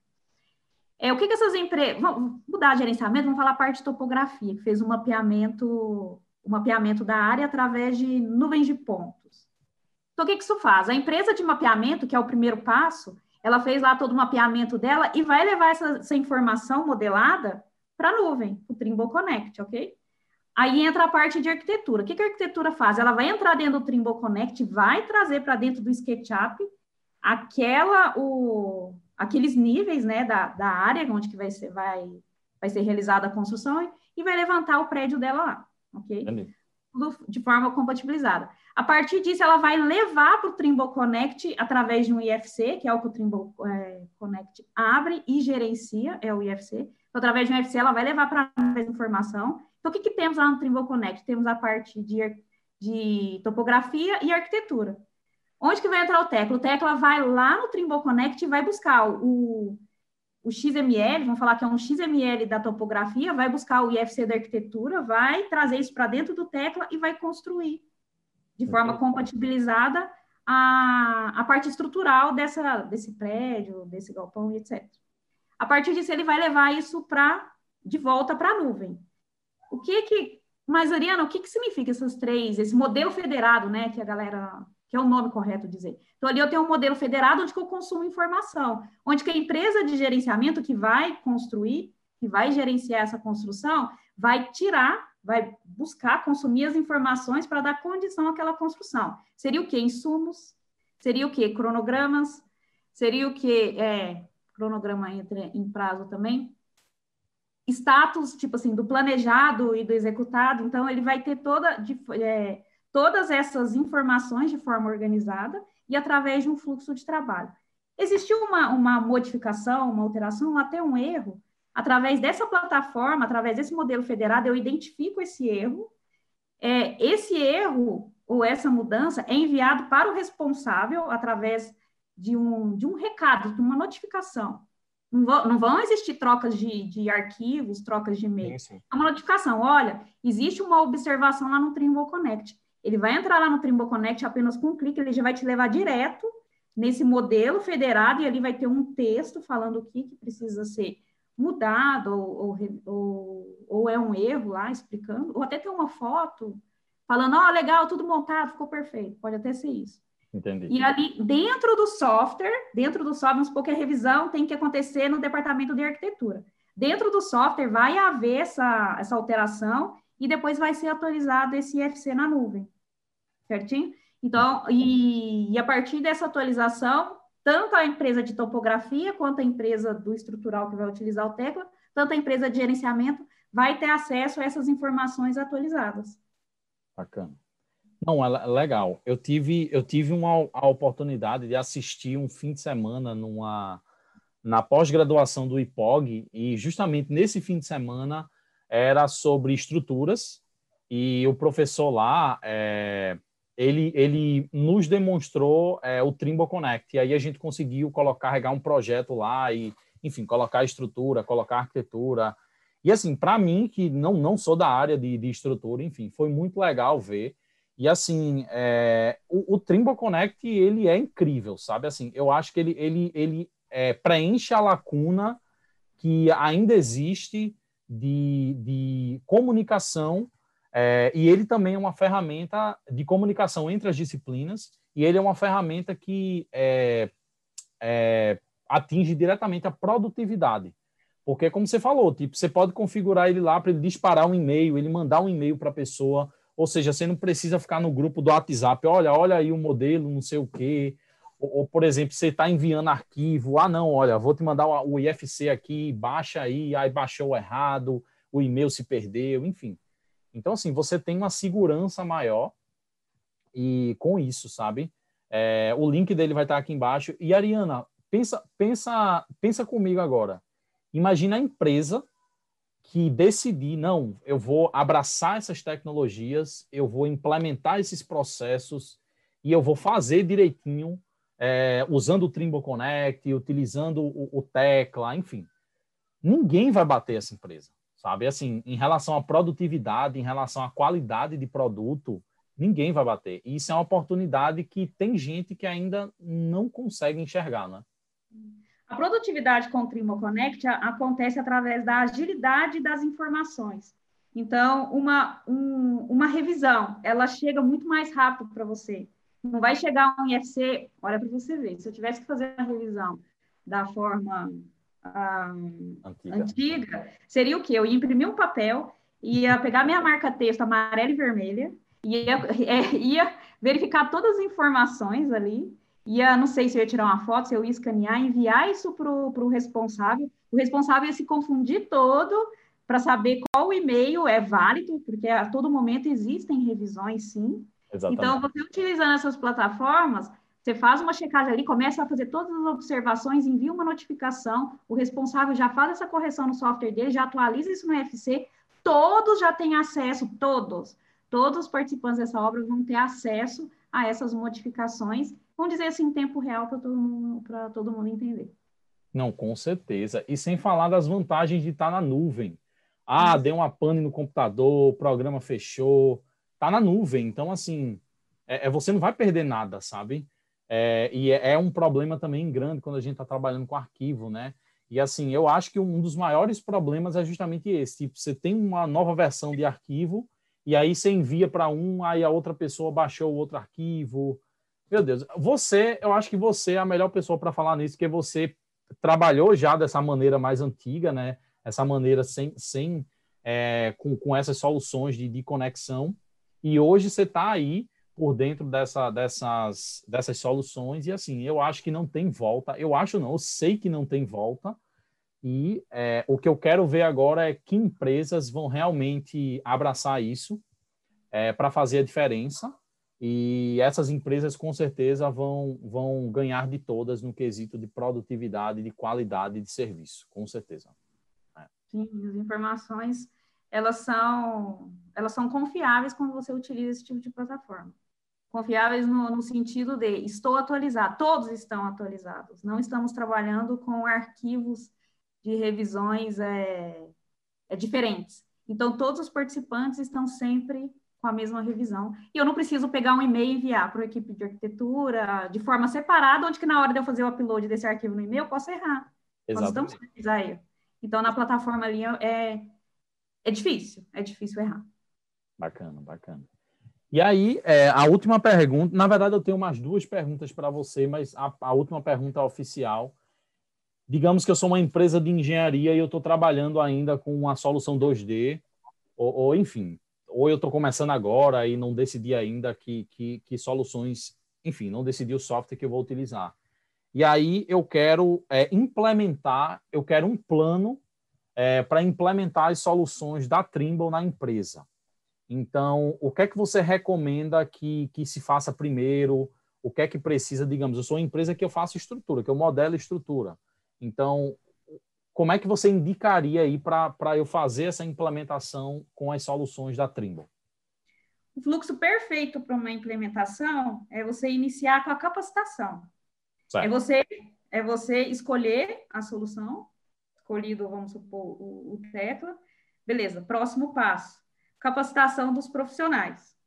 É, o que, que essas empresas. Vamos mudar de gerenciamento, vamos falar a parte de topografia, que fez um mapeamento o mapeamento da área através de nuvens de pontos. Então, o que, que isso faz? A empresa de mapeamento, que é o primeiro passo, ela fez lá todo o mapeamento dela e vai levar essa, essa informação modelada para a nuvem, o Trimble Connect, ok? Aí entra a parte de arquitetura. O que, que a arquitetura faz? Ela vai entrar dentro do Trimble Connect, vai trazer para dentro do SketchUp aquela, o, aqueles níveis né, da, da área onde que vai ser, vai, vai ser realizada a construção e vai levantar o prédio dela lá ok? Tudo de forma compatibilizada. A partir disso, ela vai levar para o Trimble Connect através de um IFC, que é o que o Trimble é, Connect abre e gerencia, é o IFC. Então, através de um IFC, ela vai levar para a informação. Então, o que, que temos lá no Trimble Connect? Temos a parte de, de topografia e arquitetura. Onde que vai entrar o Tecla? O Tecla vai lá no Trimble Connect e vai buscar o, o XML, vamos falar que é um XML da topografia, vai buscar o IFC da arquitetura, vai trazer isso para dentro do Tecla e vai construir de forma compatibilizada a, a parte estrutural dessa, desse prédio, desse galpão e etc. A partir disso, ele vai levar isso para de volta para a nuvem. O que que, mas Ariana, o que que significa essas três, esse modelo federado, né, que a galera que é o nome correto dizer. Então, ali eu tenho um modelo federado onde eu consumo informação, onde que a empresa de gerenciamento que vai construir, que vai gerenciar essa construção, vai tirar, vai buscar consumir as informações para dar condição àquela construção. Seria o que? Insumos? Seria o que? Cronogramas? Seria o que? É, cronograma entra em prazo também? Status, tipo assim, do planejado e do executado. Então, ele vai ter toda... De, é, todas essas informações de forma organizada e através de um fluxo de trabalho. Existiu uma, uma modificação, uma alteração, até um erro. Através dessa plataforma, através desse modelo federado, eu identifico esse erro. É, esse erro ou essa mudança é enviado para o responsável através de um, de um recado, de uma notificação. Não vão, não vão existir trocas de, de arquivos, trocas de e-mail. É uma notificação. Olha, existe uma observação lá no Trimble Connect. Ele vai entrar lá no Trimble Connect apenas com um clique, ele já vai te levar direto nesse modelo federado e ali vai ter um texto falando o que, que precisa ser mudado ou, ou, ou, é um erro lá explicando, ou até tem uma foto falando, ó, oh, legal, tudo montado, ficou perfeito. Pode até ser isso. Entendi. E ali, dentro do software, dentro do software, vamos supor que a revisão tem que acontecer no departamento de arquitetura. dentro do software vai haver essa, essa alteração e depois vai ser atualizado esse IFC na nuvem, certinho? Então, e, e a partir dessa atualização, tanto a empresa de topografia quanto a empresa do estrutural que vai utilizar o tecla, tanto a empresa de gerenciamento vai ter acesso a essas informações atualizadas. Bacana. Não, é legal. Eu tive, eu tive uma, a oportunidade de assistir um fim de semana numa, na pós-graduação do IPOG, e justamente nesse fim de semana era sobre estruturas, e o professor lá, é, ele, ele nos demonstrou é, o Trimble Connect, e aí a gente conseguiu colocar, carregar um projeto lá e, enfim, colocar estrutura, colocar arquitetura, e assim, para mim, que não, não sou da área de, de estrutura, enfim, foi muito legal ver, e assim, é, o, o Trimble Connect, ele é incrível, sabe? Assim, eu acho que ele, ele, ele é, preenche a lacuna que ainda existe de, de comunicação, é, e ele também é uma ferramenta de comunicação entre as disciplinas, e ele é uma ferramenta que é, é atinge diretamente a produtividade. Porque, como você falou, tipo, você pode configurar ele lá para ele disparar um e-mail, ele mandar um e-mail para a pessoa, ou seja, você não precisa ficar no grupo do WhatsApp, olha, olha aí o modelo, não sei o quê. Ou, ou por exemplo, você está enviando arquivo, ah, não, olha, vou te mandar o IFC aqui, baixa aí, aí baixou errado, o e-mail se perdeu, enfim. Então, assim, você tem uma segurança maior e com isso, sabe? É, o link dele vai estar aqui embaixo. E, Ariana, pensa, pensa, pensa comigo agora. Imagina a empresa que decidir, não, eu vou abraçar essas tecnologias, eu vou implementar esses processos e eu vou fazer direitinho, é, usando o Trimble Connect, utilizando o, o, Tecla, enfim. Ninguém vai bater essa empresa, sabe? Assim, em relação à produtividade, em relação à qualidade de produto, ninguém vai bater. E isso é uma oportunidade que tem gente que ainda não consegue enxergar, né? A produtividade com o Trimo Connect acontece através da agilidade das informações. Então, uma, um, uma revisão, ela chega muito mais rápido para você. Não vai chegar um IFC, olha para você ver, se eu tivesse que fazer uma revisão da forma ah, antiga. antiga. seria o quê? Eu ia imprimir um papel, ia pegar minha marca texto amarela e vermelha, ia, é, ia verificar todas as informações ali, ia, não sei se eu ia tirar uma foto, se eu ia escanear, enviar isso para o responsável. O responsável ia se confundir todo para saber qual e-mail é válido, porque a todo momento existem revisões, sim. Exatamente. Então, você utilizando essas plataformas, você faz uma checagem ali, começa a fazer todas as observações, envia uma notificação, o responsável já faz essa correção no software dele, já atualiza isso no FC, todos já têm acesso, todos, todos os participantes dessa obra vão ter acesso a essas modificações vamos dizer assim, em tempo real para todo, mundo, todo mundo entender. Não, com certeza. E sem falar das vantagens de estar na nuvem. Ah, deu uma pane no computador, o programa fechou. Tá na nuvem. Então, assim, é, é você não vai perder nada, sabe? É, e é, é, um problema também grande quando a gente está trabalhando com arquivo, né? E assim, eu acho que um dos maiores problemas é justamente esse. Tipo, você tem uma nova versão de arquivo e aí você envia para um, aí a outra pessoa baixou o outro arquivo, meu Deus, você, eu acho que você é a melhor pessoa para falar nisso, porque você trabalhou já dessa maneira mais antiga, né? Essa maneira sem, sem é, com, com essas soluções de, de conexão. E hoje você está aí por dentro dessa, dessas, dessas soluções. E assim, eu acho que não tem volta. Eu acho não, eu sei que não tem volta. E é, o que eu quero ver agora é que empresas vão realmente abraçar isso é, para fazer a diferença e essas empresas com certeza vão, vão ganhar de todas no quesito de produtividade, de qualidade de serviço, com certeza. É. Sim, as informações elas são elas são confiáveis quando você utiliza esse tipo de plataforma. Confiáveis no, no sentido de estou atualizado, todos estão atualizados. Não estamos trabalhando com arquivos de revisões é, é diferentes. Então todos os participantes estão sempre com a mesma revisão. E eu não preciso pegar um e-mail e enviar para a equipe de arquitetura de forma separada, onde que na hora de eu fazer o upload desse arquivo no e-mail, eu posso errar. Exatamente. Nós estamos aí. Então, na plataforma ali é, é difícil, é difícil errar. Bacana, bacana. E aí, é, a última pergunta, na verdade eu tenho umas duas perguntas para você, mas a, a última pergunta oficial. digamos que eu sou uma empresa de engenharia e eu estou trabalhando ainda com uma solução 2D, ou, ou enfim, ou eu estou começando agora e não decidi ainda que, que, que, soluções, enfim, não decidi o software que eu vou utilizar. E aí eu quero é, implementar, eu quero um plano é, para implementar as soluções da Trimble na empresa. Então, o que é que você recomenda que, que se faça primeiro? O que é que precisa, digamos, eu sou uma empresa que eu faço estrutura, que eu modelo estrutura. Então, como é que você indicaria aí para eu fazer essa implementação com as soluções da Trimble? O fluxo perfeito para uma implementação é você iniciar com a capacitação. Certo. É você é você escolher a solução, escolhido, vamos supor, o, o Tecla. Beleza, próximo passo, capacitação dos profissionais.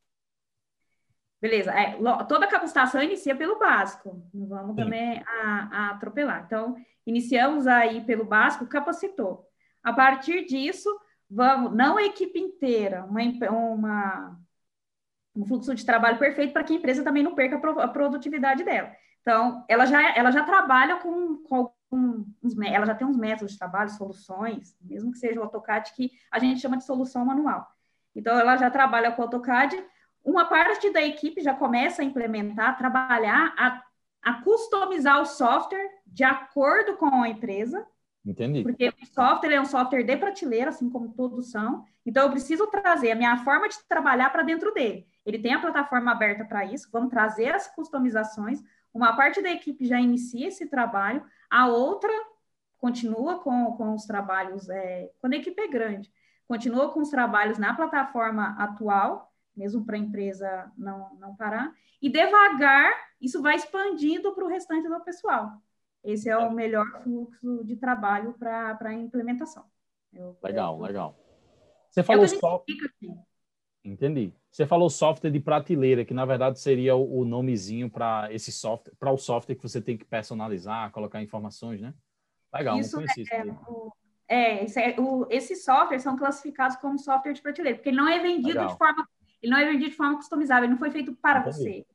Beleza, é, toda capacitação inicia pelo básico, não vamos também a, a atropelar. Então, iniciamos aí pelo básico, capacitou. A partir disso, vamos, não a equipe inteira, uma, uma, um fluxo de trabalho perfeito para que a empresa também não perca a produtividade dela. Então, ela já, ela já trabalha com, com uns, ela já tem uns métodos de trabalho, soluções, mesmo que seja o AutoCAD, que a gente chama de solução manual. Então, ela já trabalha com o AutoCAD, uma parte da equipe já começa a implementar, trabalhar, a, a customizar o software de acordo com a empresa. Entendi. Porque o software é um software de prateleira, assim como todos são. Então, eu preciso trazer a minha forma de trabalhar para dentro dele. Ele tem a plataforma aberta para isso, vamos trazer as customizações, uma parte da equipe já inicia esse trabalho, a outra continua com, com os trabalhos, é, quando a equipe é grande, continua com os trabalhos na plataforma atual, mesmo para a empresa não, não parar, e devagar isso vai expandindo para o restante do pessoal. Esse é o melhor fluxo de trabalho para a implementação. Eu, legal, eu, legal. Você falou só. Entendi. Você falou software de prateleira, que na verdade seria o, o nomezinho para esse software, para o software que você tem que personalizar, colocar informações, né? Legal, isso não conheci é, isso. É, é, o, esses softwares são classificados como software de prateleira, porque ele não é vendido Legal. de forma, ele não é vendido de forma customizável, ele não foi feito para Entendi. você.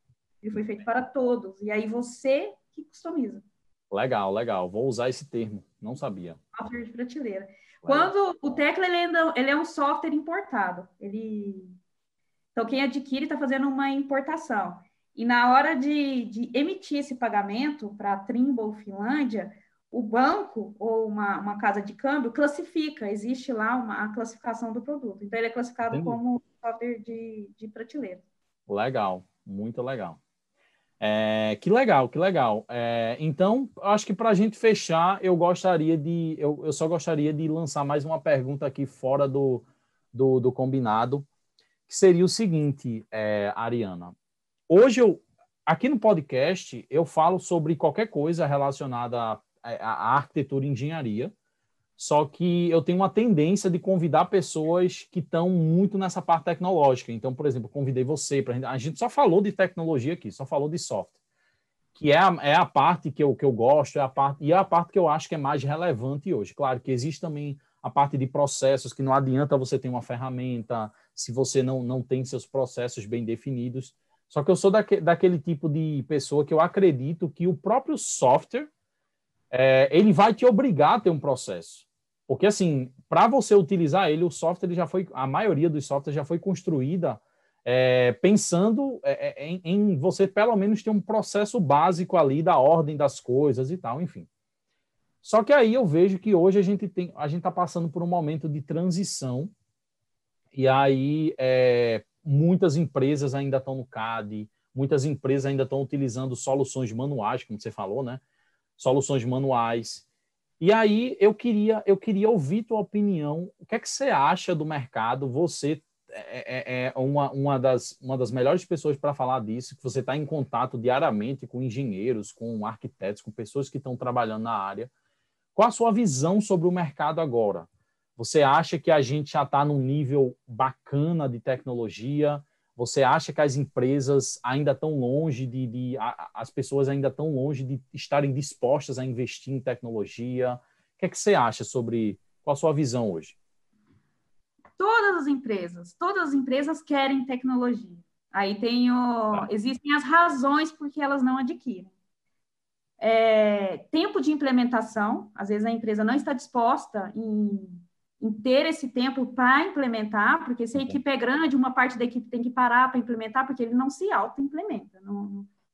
Ele foi feito para todos. E aí você que customiza. Legal, legal. Vou usar esse termo. Não sabia. Software de prateleira. Legal. Quando o Tecla ele, ainda, ele é um software importado. Ele então, quem adquire está fazendo uma importação. E na hora de, de emitir esse pagamento para a Trimble Finlândia, o banco ou uma, uma, casa de câmbio classifica, existe lá uma a classificação do produto. Então, ele é classificado Entendi. como software de, de prateleira. Legal, muito legal. É, que legal, que legal. É, então, acho que para a gente fechar, eu gostaria de, eu, eu só gostaria de lançar mais uma pergunta aqui fora do, do, do combinado que seria o seguinte, é, Ariana. Hoje eu, aqui no podcast, eu falo sobre qualquer coisa relacionada à, à arquitetura e engenharia, só que eu tenho uma tendência de convidar pessoas que estão muito nessa parte tecnológica. Então, por exemplo, convidei você para a gente só falou de tecnologia aqui, só falou de software, que é a, é a parte que eu, que eu gosto, é a parte e é a parte que eu acho que é mais relevante hoje. Claro que existe também a parte de processos que não adianta você ter uma ferramenta, se você não, não tem seus processos bem definidos. Só que eu sou daque, daquele tipo de pessoa que eu acredito que o próprio software é, ele vai te obrigar a ter um processo. Porque, assim, para você utilizar ele, o software ele já foi, a maioria dos softwares já foi construída é, pensando é, é em, em, você, pelo menos, ter um processo básico ali da ordem das coisas e tal, enfim. Só que aí eu vejo que hoje a gente tem, a gente está passando por um momento de transição e aí, é, muitas empresas ainda estão no CAD, muitas empresas ainda estão utilizando soluções manuais, como você falou, né? Soluções manuais. E aí, eu queria, eu queria ouvir tua opinião. O que é que você acha do mercado? Você é, é, é uma, uma, das, uma das melhores pessoas para falar disso, que você está em contato diariamente com engenheiros, com arquitetos, com pessoas que estão trabalhando na área. Qual a sua visão sobre o mercado agora? Você acha que a gente já está num nível bacana de tecnologia? Você acha que as empresas ainda estão longe de, de a, as pessoas ainda estão longe de estarem dispostas a investir em tecnologia? O que é que você acha sobre qual a sua visão hoje? Todas as empresas, todas as empresas querem tecnologia. Aí tem o, tá. existem as razões por que elas não adquirem. É, tempo de implementação, às vezes a empresa não está disposta em, em ter esse tempo para implementar, porque se a equipe é grande, uma parte da equipe tem que parar para implementar, porque ele não se auto-implementa,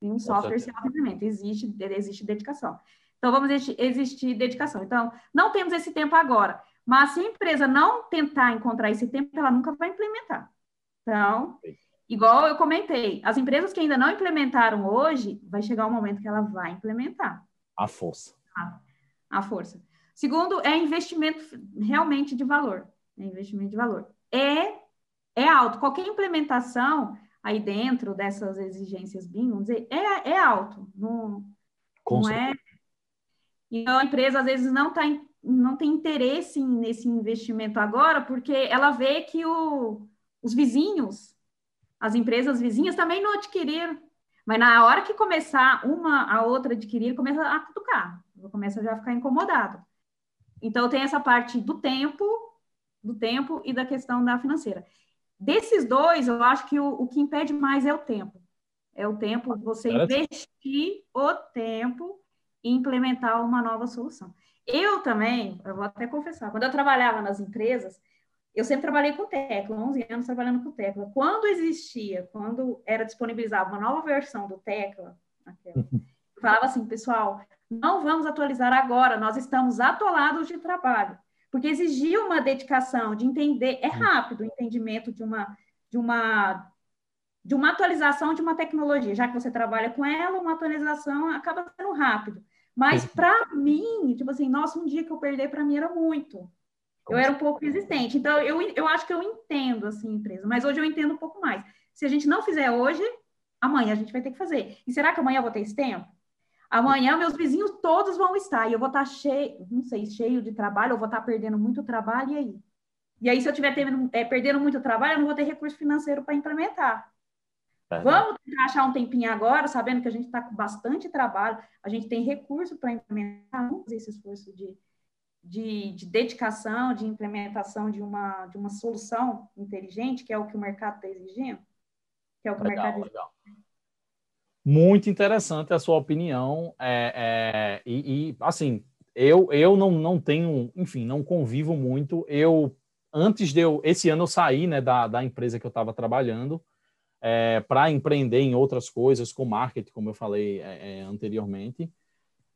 nenhum software se auto-implementa, existe, existe dedicação. Então, vamos existir, existir dedicação. Então, não temos esse tempo agora, mas se a empresa não tentar encontrar esse tempo, ela nunca vai implementar. Então, igual eu comentei, as empresas que ainda não implementaram hoje, vai chegar um momento que ela vai implementar. A força. A, a força. Segundo, é investimento realmente de valor. É investimento de valor. É, é alto. Qualquer implementação aí dentro dessas exigências BIM, vamos dizer, é, é alto. Não, não é. Então, a empresa, às vezes, não, tá, não tem interesse nesse investimento agora, porque ela vê que o, os vizinhos, as empresas vizinhas também não adquiriram. Mas na hora que começar uma a outra adquirir, começa a cutucar, começa já a ficar incomodado. Então tem essa parte do tempo, do tempo e da questão da financeira. Desses dois, eu acho que o, o que impede mais é o tempo. É o tempo, você investir o tempo e implementar uma nova solução. Eu também, eu vou até confessar, quando eu trabalhava nas empresas, eu sempre trabalhei com tecla, 11 anos trabalhando com tecla. Quando existia, quando era disponibilizada uma nova versão do tecla, aquela, falava assim, pessoal, não vamos atualizar agora, nós estamos atolados de trabalho, porque exigia uma dedicação de entender, é rápido o entendimento de uma, de uma de uma atualização de uma tecnologia, já que você trabalha com ela, uma atualização acaba sendo rápido. Mas para mim, tipo assim, nossa, um dia que eu perder para mim era muito. Eu era um pouco resistente. Então, eu, eu acho que eu entendo, assim, empresa. Mas hoje eu entendo um pouco mais. Se a gente não fizer hoje, amanhã a gente vai ter que fazer. E será que amanhã eu vou ter esse tempo? Amanhã meus vizinhos todos vão estar. E eu vou estar cheio, não sei, cheio de trabalho, ou vou estar perdendo muito trabalho, e aí? E aí, se eu estiver é, perdendo muito trabalho, eu não vou ter recurso financeiro para implementar. É. Vamos tentar achar um tempinho agora, sabendo que a gente está com bastante trabalho, a gente tem recurso para implementar, vamos fazer esse esforço de de, de, dedicação, de implementação de uma, de uma solução inteligente, que é o que o mercado está exigindo? Que é o que legal, o mercado legal. Muito interessante a sua opinião. É, é, e, e, assim, eu, eu não, não tenho, enfim, não convivo muito. Eu, antes de eu, esse ano eu saí né, da, da empresa que eu estava trabalhando é, para empreender em outras coisas, com marketing, como eu falei é, é, anteriormente.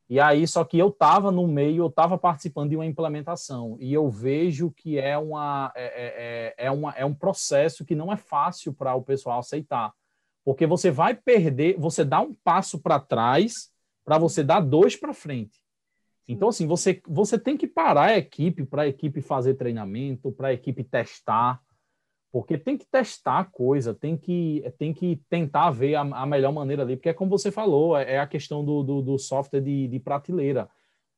E aí, só que eu estava no meio, eu estava participando de uma implementação, e eu vejo que é, uma, é, é, é, é, uma, é um processo que não é fácil para o pessoal aceitar. Porque você vai perder, você dá um passo para trás para você dar dois para frente. Então, assim, você, você tem que parar a equipe para a equipe fazer treinamento, para a equipe testar, porque tem que testar a coisa, tem que, tem que tentar ver a, a melhor maneira ali, porque é como você falou, é, é a questão do, do, do software de, de, prateleira.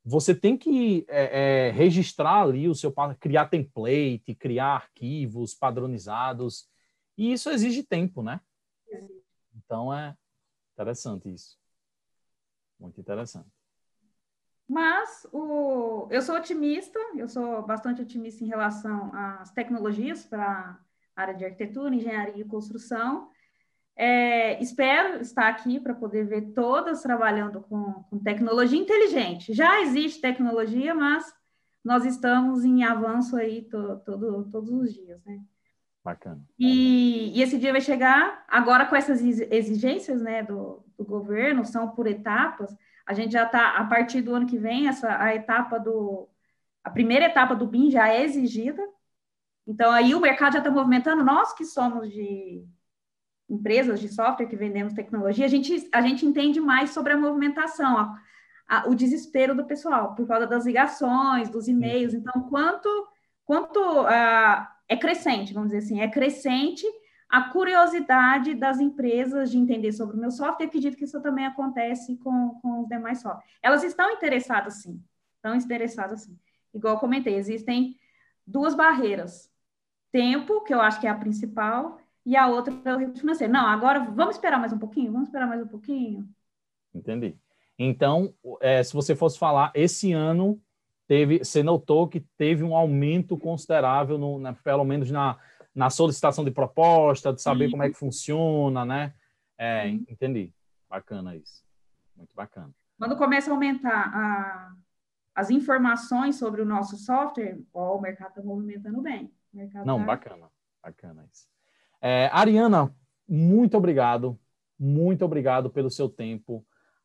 Você tem que é, é, registrar ali o seu, criar template, criar arquivos padronizados, e isso exige tempo, né? Então é interessante isso. Muito interessante. Mas o, eu sou otimista, eu sou bastante otimista em relação às tecnologias para área de arquitetura, engenharia e construção. É, espero estar aqui para poder ver todas trabalhando com, com, tecnologia inteligente. Já existe tecnologia, mas nós estamos em avanço aí to, todo, todos os dias, né? Bacana. E, e, esse dia vai chegar agora com essas exigências, né, do, do governo, são por etapas. A gente já está, a partir do ano que vem, essa, a etapa do, a primeira etapa do BIM já é exigida, então, aí o mercado já está movimentando, nós que somos de empresas de software que vendemos tecnologia, a gente, a gente entende mais sobre a movimentação, a, a, o desespero do pessoal, por causa das ligações, dos e-mails. Então, quanto, quanto uh, é crescente, vamos dizer assim, é crescente a curiosidade das empresas de entender sobre o meu software, acredito que isso também acontece com, com os demais softwares. Elas estão interessadas, sim, estão interessadas, sim. Igual comentei, existem duas barreiras tempo, que eu acho que é a principal, e a outra é o recurso financeiro. Não, agora vamos esperar mais um pouquinho, vamos esperar mais um pouquinho. Entendi. Então, é, se você fosse falar, esse ano teve, você notou que teve um aumento considerável, no, na, pelo menos na, na solicitação de proposta, de saber Sim. como é que funciona, né? É, entendi. Bacana isso. Muito bacana. Quando começa a aumentar a, as informações sobre o nosso software, ó, o mercado está movimentando bem. Não, tá... bacana, bacana isso. É, Ariana, muito obrigado, muito obrigado pelo seu tempo.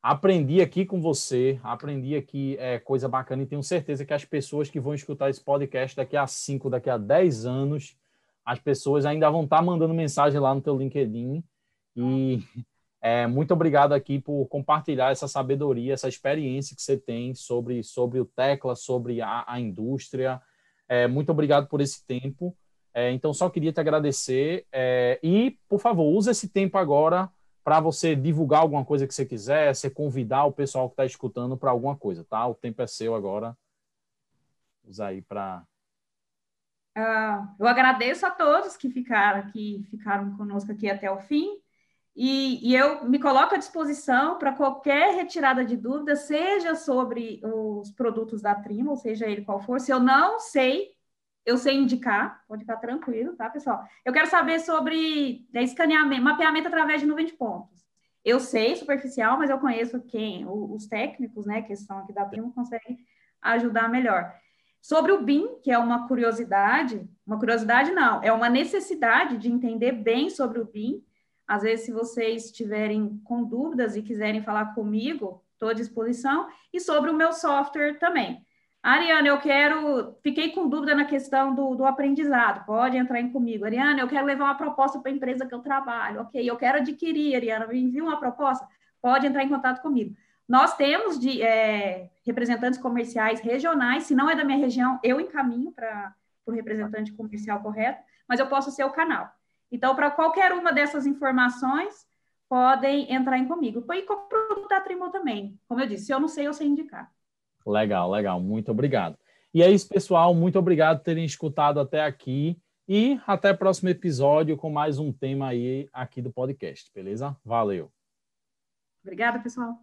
Aprendi aqui com você, aprendi aqui é, coisa bacana e tenho certeza que as pessoas que vão escutar esse podcast daqui a 5, daqui a 10 anos, as pessoas ainda vão estar mandando mensagem lá no teu LinkedIn. E é, muito obrigado aqui por compartilhar essa sabedoria, essa experiência que você tem sobre, sobre o Tecla, sobre a, a indústria. É, muito obrigado por esse tempo. É, então, só queria te agradecer. É, e, por favor, use esse tempo agora para você divulgar alguma coisa que você quiser, você convidar o pessoal que está escutando para alguma coisa, tá? O tempo é seu agora. Usa aí para. Uh, eu agradeço a todos que ficaram aqui, ficaram conosco aqui até o fim. E, e eu me coloco à disposição para qualquer retirada de dúvida, seja sobre os produtos da Prima, ou seja ele qual for. Se eu não sei, eu sei indicar, pode ficar tranquilo, tá, pessoal? Eu quero saber sobre né, escaneamento, mapeamento através de nuvem de pontos. Eu sei superficial, mas eu conheço quem, os técnicos, né, que estão aqui da Prima, conseguem ajudar melhor. Sobre o BIM, que é uma curiosidade, uma curiosidade não, é uma necessidade de entender bem sobre o BIM, às vezes, se vocês estiverem com dúvidas e quiserem falar comigo, estou à disposição. E sobre o meu software também. Ariana, eu quero. Fiquei com dúvida na questão do, do aprendizado. Pode entrar em comigo. Ariana, eu quero levar uma proposta para a empresa que eu trabalho. Ok, eu quero adquirir, Ariana. Me envia uma proposta. Pode entrar em contato comigo. Nós temos de é, representantes comerciais regionais. Se não é da minha região, eu encaminho para o representante comercial correto, mas eu posso ser o canal. Então, para qualquer uma dessas informações, podem entrar em comigo. E com o produto da também. Como eu disse, se eu não sei, eu sei indicar. Legal, legal. Muito obrigado. E é isso, pessoal. Muito obrigado por terem escutado até aqui. E até o próximo episódio com mais um tema aí aqui do podcast, beleza? Valeu. Obrigada, pessoal.